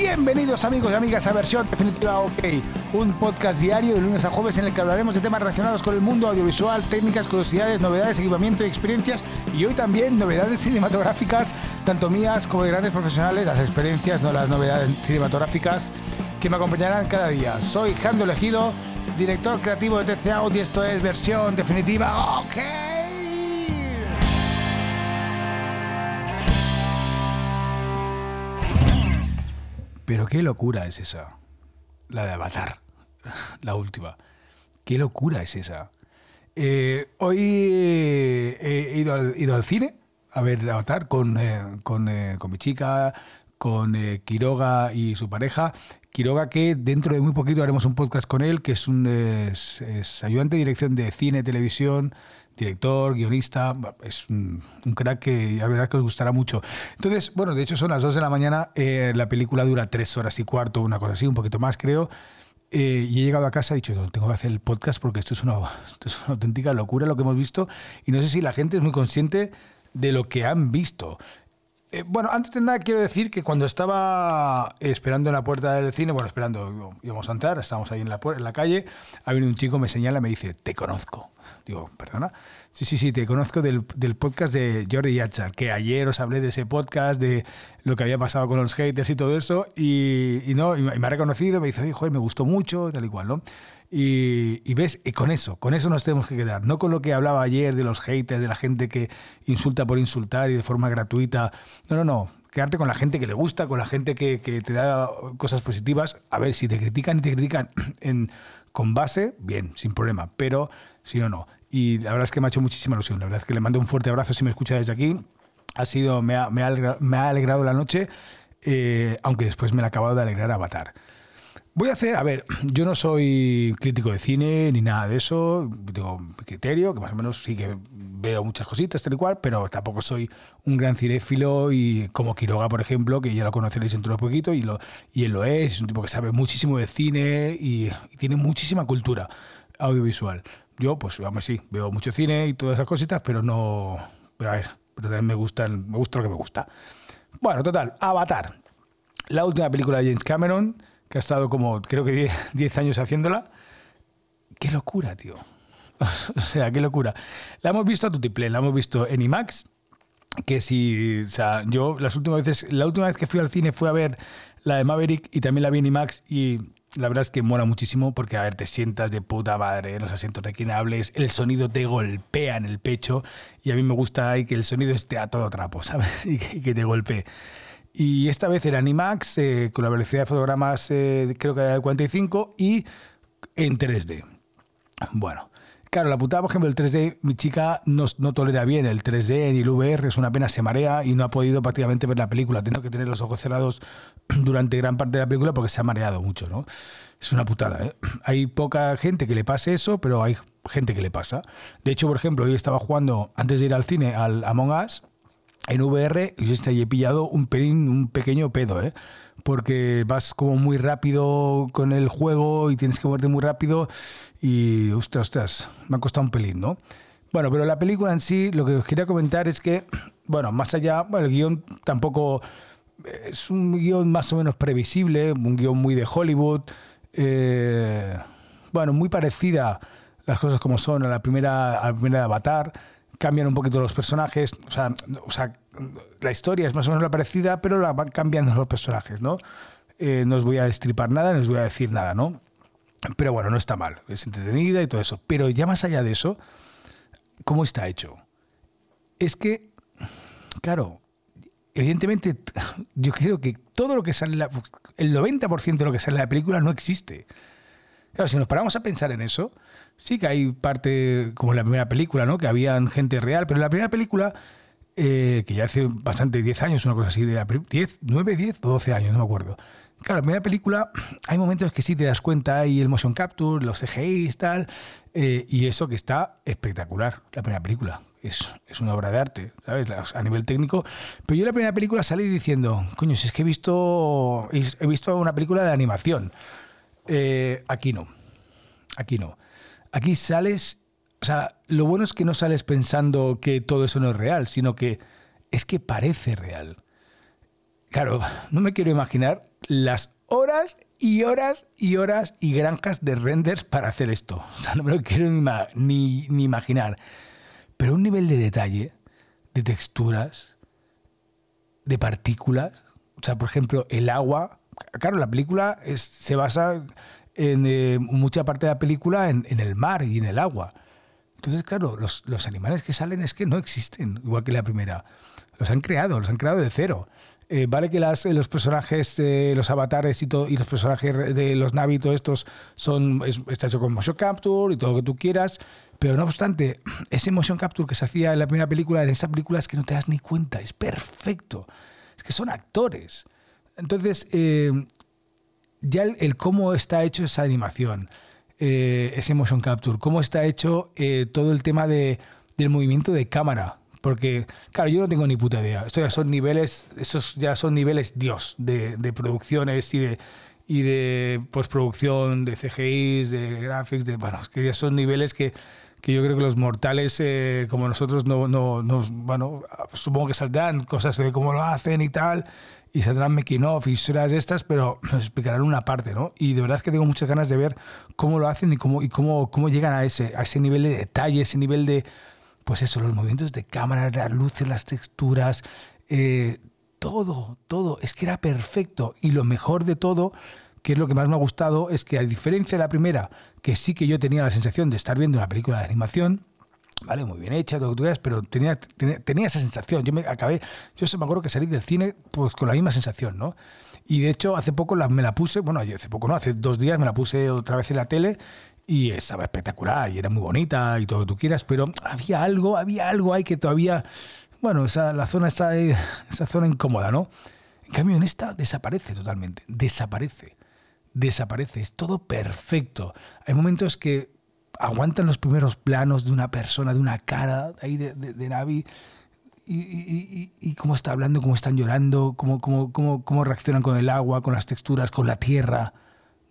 Bienvenidos amigos y amigas a Versión Definitiva OK, un podcast diario de lunes a jueves en el que hablaremos de temas relacionados con el mundo audiovisual, técnicas, curiosidades, novedades, equipamiento y experiencias y hoy también novedades cinematográficas, tanto mías como de grandes profesionales, las experiencias, no las novedades cinematográficas que me acompañarán cada día. Soy Jando Elegido, director creativo de TC y esto es Versión Definitiva OK. Pero qué locura es esa. La de Avatar. La última. Qué locura es esa. Eh, hoy he ido al, cine a ver Avatar con, eh, con, eh, con, mi chica, con Quiroga y su pareja. Quiroga que dentro de muy poquito haremos un podcast con él, que es un ayudante de dirección de cine, televisión, director, guionista, es un, crack que la verdad que os gustará mucho. Entonces, bueno, de hecho son las 2 de la mañana, eh, la película dura 3 horas y cuarto, una cosa así, un poquito más creo. Eh, y he llegado a casa y he dicho, tengo que hacer el podcast porque esto es, una, esto es una auténtica locura lo que hemos visto y no sé si la gente es muy consciente de lo que han visto. Eh, bueno, antes de nada quiero decir que cuando estaba esperando en la puerta del cine, bueno, esperando, íbamos a entrar, estábamos ahí en la, en la calle, ha venido un chico, me señala, me dice, te conozco. Digo, perdona. Sí, sí, sí, te conozco del, del podcast de Jordi Yachar, que ayer os hablé de ese podcast, de lo que había pasado con los haters y todo eso, y, y no, y me ha reconocido, me dice, joder, me gustó mucho, tal y cual, ¿no? Y, y, ves, y con eso, con eso nos tenemos que quedar. No con lo que hablaba ayer de los haters, de la gente que insulta por insultar y de forma gratuita. No, no, no. Quedarte con la gente que le gusta, con la gente que, que te da cosas positivas. A ver, si te critican y te critican en, con base, bien, sin problema. Pero si no, no. Y la verdad es que me ha hecho muchísima ilusión. La verdad es que le mando un fuerte abrazo si me escucha desde aquí. Ha sido, me ha, me ha, alegrado, me ha alegrado la noche, eh, aunque después me la ha acabado de alegrar Avatar. Voy a hacer, a ver, yo no soy crítico de cine ni nada de eso, tengo mi criterio, que más o menos sí que veo muchas cositas tal y cual, pero tampoco soy un gran cinéfilo y como Quiroga, por ejemplo, que ya lo conoceréis dentro de poquito y, lo, y él lo es, es un tipo que sabe muchísimo de cine y, tiene muchísima cultura audiovisual. Yo, pues, vamos, sí, veo mucho cine y todas esas cositas, pero no, pero a ver, pero también me gusta, me gusta lo que me gusta. Bueno, total, Avatar, la última película de James Cameron que ha estado como, creo que 10 años haciéndola. Qué locura, tío. o sea, qué locura. La hemos visto a Tutiplén, la hemos visto en IMAX, que si, o sea, yo las últimas veces, la última vez que fui al cine fue a ver la de Maverick y también la vi en IMAX y la verdad es que mola muchísimo porque, a ver, te sientas de puta madre en los asientos reclinables, el sonido te golpea en el pecho y a mí me gusta ahí que el sonido esté a todo trapo, ¿sabes? Y que, y que te golpee. Y esta vez era en IMAX, eh, con la velocidad de fotogramas eh, creo que era de 45 y en 3D. Bueno, claro, la putada, por ejemplo, el 3D, mi chica no, no, tolera bien el 3D ni el VR, es una pena, se marea y no ha podido prácticamente ver la película. Tengo que tener los ojos cerrados durante gran parte de la película porque se ha mareado mucho, ¿no? Es una putada. ¿eh? Hay poca gente que le pase eso, pero hay gente que le pasa. De hecho, por ejemplo, hoy estaba jugando, antes de ir al cine, al Among Us en VR y he pillado un pelín, un pequeño pedo, ¿eh? porque vas como muy rápido con el juego y tienes que moverte muy rápido y, ostras, ostras, me ha costado un pelín, ¿no? Bueno, pero la película en sí, lo que os quería comentar es que, bueno, más allá, bueno, el guion tampoco es un guion más o menos previsible, un guion muy de Hollywood, eh, bueno, muy parecida las cosas como son a la primera, a la primera de Avatar, cambian un poquito los personajes, o sea, o sea, la historia es más o menos la parecida, pero la van cambiando los personajes, ¿no? Eh, no os voy a destripar nada, no os voy a decir nada, ¿no? Pero bueno, no está mal, es entretenida y todo eso. Pero ya más allá de eso, ¿cómo está hecho? Es que, claro, evidentemente, yo creo que todo lo que sale, la, el 90% de lo que sale en la película no existe. Claro, si nos paramos a pensar en eso, sí que hay parte, como en la primera película, ¿no? Que habían gente real, pero en la primera película, eh, que ya hace bastante, 10 años, una cosa así, de 10, 9, 10 o 12 años, no me acuerdo. Claro, en la primera película hay momentos que sí te das cuenta, hay el motion capture, los CGI y tal, eh, y eso que está espectacular, la primera película. Es, es, una obra de arte, ¿sabes? A nivel técnico. Pero yo en la primera película salí diciendo, coño, si es que he visto, he visto una película de animación. Eh, aquí no. Aquí no. Aquí sales. O sea, lo bueno es que no sales pensando que todo eso no es real, sino que es que parece real. claro, no me quiero imaginar las horas y horas y horas y granjas de renders para hacer esto. O sea, no me lo quiero ni, ni, imaginar. Pero un nivel de detalle, de texturas, de partículas. O sea, por ejemplo, el agua. Claro, la película es, se basa en eh, mucha parte de la película en, el mar y en el agua. Entonces, claro, los, los animales que salen es que no existen, igual que la primera. Los han creado, los han creado de cero. Eh, vale que las, los personajes, los avatares y, y los personajes de los Navi, estos son, está hecho con motion capture y todo lo que tú quieras, pero no obstante, ese motion capture que se hacía en la primera película, en esta película es que no te das ni cuenta, es perfecto. Es que son actores. Entonces, eh, ya el, cómo está hecho esa animación, eh, ese motion capture, cómo está hecho todo el tema de, del movimiento de cámara, porque, claro, yo no tengo ni puta idea. Esto ya son niveles, esos ya son niveles Dios de, producciones y de, y de postproducción, de CGIs, de graphics, de, bueno, que ya son niveles que, que yo creo que los mortales eh, como nosotros no, no, no, bueno, supongo que saldrán cosas de cómo lo hacen y tal, y saldrán making off y de estas, pero nos explicarán una parte, ¿no? Y de verdad que tengo muchas ganas de ver cómo lo hacen y cómo, y cómo, cómo llegan a ese, a ese nivel de detalle, ese nivel de, pues eso, los movimientos de cámara, las luces, las texturas, eh, todo, todo, es que era perfecto. Y lo mejor de todo, que es lo que más me ha gustado, es que a diferencia de la primera, que sí que yo tenía la sensación de estar viendo una película de animación, vale, muy bien hecha, todo lo que tú veas, pero tenía, tenía, esa sensación. Yo me acabé, yo se me acuerdo que salí del cine pues con la misma sensación, ¿no? Y de hecho, hace poco me la puse, bueno, hace poco no, hace dos días me la puse otra vez en la tele y estaba espectacular y era muy bonita y todo lo que tú quieras, pero había algo, había algo ahí que todavía, bueno, esa, la zona está, esa zona incómoda, ¿no? En cambio, en esta desaparece totalmente, desaparece, desaparece, es todo perfecto. Hay momentos que aguantan los primeros planos de una persona, de una cara ahí de, de, Navi. Y, cómo está hablando, cómo están llorando, cómo, cómo, cómo, cómo reaccionan con el agua, con las texturas, con la tierra.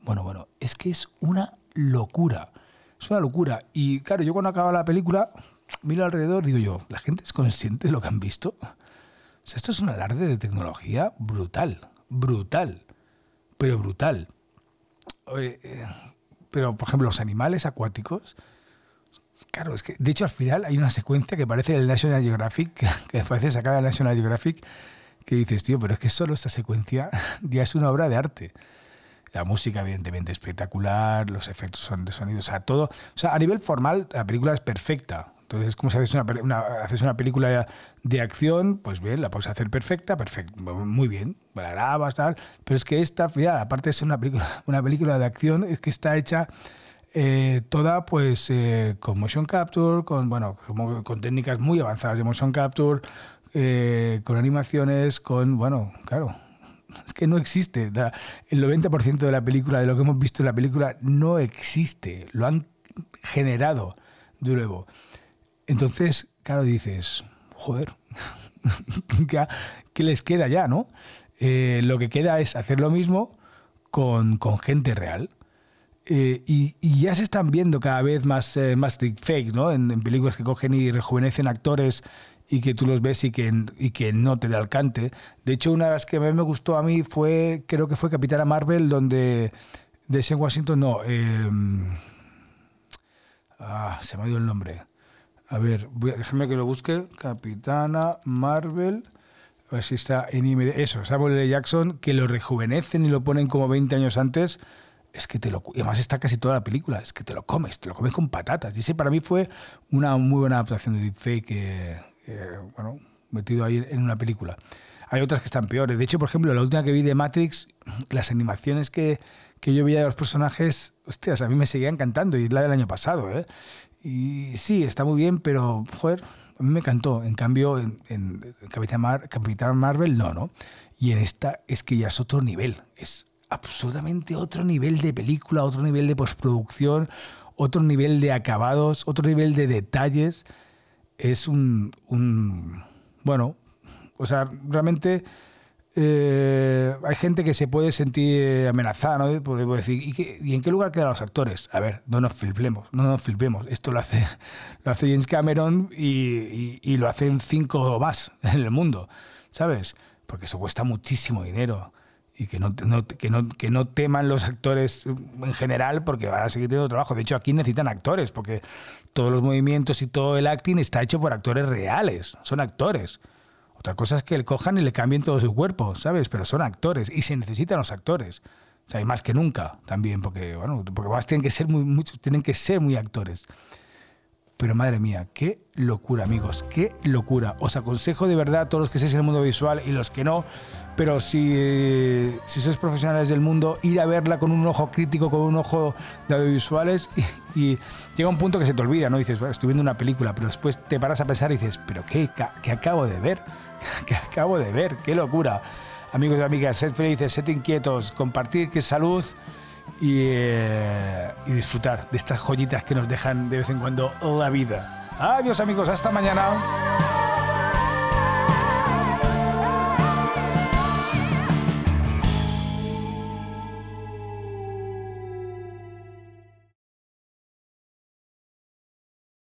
Bueno, bueno, es que es una locura. Es una locura. Y claro, yo cuando acaba la película, miro alrededor, digo yo, ¿la gente es consciente de lo que han visto? O sea, esto es un alarde de tecnología brutal, brutal, pero brutal. Eh, pero, por ejemplo, los animales acuáticos, claro, es que, de hecho, al final hay una secuencia que parece el National Geographic, que parece sacada del National Geographic, que dices, tío, pero es que solo esta secuencia ya es una obra de arte. La música, evidentemente, espectacular, los efectos son de sonido, o sea, todo. O sea, a nivel formal, la película es perfecta. Entonces, como si haces una, haces una película de acción, pues bien, la puedes hacer perfecta, perfecto, muy bien, la grabas, tal. Pero es que esta, fíjate, aparte de ser una película, una película de acción, es que está hecha eh, toda pues eh, con motion capture, con, bueno, con técnicas muy avanzadas de motion capture, eh, con animaciones, con, bueno, claro, es que no existe. El 90% de la película, de lo que hemos visto en la película, no existe. Lo han generado de nuevo. Entonces, claro, dices, joder, ¿qué les queda ya, no? Eh, lo que queda es hacer lo mismo con, gente real. Eh, y, ya se están viendo cada vez más, eh, más ¿no? En, películas que cogen y rejuvenecen actores y que tú los ves y que, y que no te da alcance. De hecho, una de las que más me gustó a mí fue, creo que fue Capitana Marvel, donde de ese Washington, no, em, ah, se me ha ido el nombre. A ver, déjame que lo busque. Capitana Marvel. A ver si está en IMDb. Eso, Samuel L. Jackson, que lo rejuvenecen y lo ponen como 20 años antes. Es que te lo. Y además está casi toda la película. Es que te lo comes, te lo comes con patatas. Y ese para mí fue una muy buena adaptación de deepfake que, eh, bueno, metido ahí en una película. Hay otras que están peores. De hecho, por ejemplo, la última que vi de Matrix, las animaciones que, que yo veía de los personajes, hostias, a mí me seguía encantando y es la del año pasado. ¿eh? Y sí, está muy bien, pero, joder, a mí me encantó. En cambio, en, Capitán, Capitán Marvel, no, ¿no? Y en esta es que ya es otro nivel. Es absolutamente otro nivel de película, otro nivel de postproducción, otro nivel de acabados, otro nivel de detalles es un, bueno, o sea, realmente eh, hay gente que se puede sentir amenazada, ¿no? Puedo decir, ¿y, en qué lugar quedan los actores? A ver, no nos flipemos, no nos flipemos. Esto lo hace, lo hace James Cameron y, y, lo hacen cinco más en el mundo, ¿sabes? porque eso cuesta muchísimo dinero y que no, que, no, que no teman los actores en general porque van a seguir teniendo trabajo. De hecho, aquí necesitan actores porque todos los movimientos y todo el acting está hecho por actores reales, son actores. Otra cosa es que le cojan y le cambien todo su cuerpo, ¿sabes? Pero son actores y se necesitan los actores. O sea, hay más que nunca también, porque, bueno, porque más tienen que ser muy, muchos, tienen que ser muy actores. Pero madre mía, qué locura, amigos, qué locura. Os aconsejo de verdad todos los que estéis en el mundo visual y los que no, pero si, si sois profesionales del mundo, ir a verla con un ojo crítico, con un ojo de audiovisuales y, llega un punto que se te olvida, ¿no? Dices, estoy viendo una película, pero después te paras a pensar y dices, pero ¿qué, qué acabo de ver? ¿Qué acabo de ver? ¡Qué locura! Amigos y amigas, sed felices, sed inquietos, compartir que salud eh, y, disfrutar de estas joyitas que nos dejan de vez en cuando la vida. Adiós amigos, hasta mañana.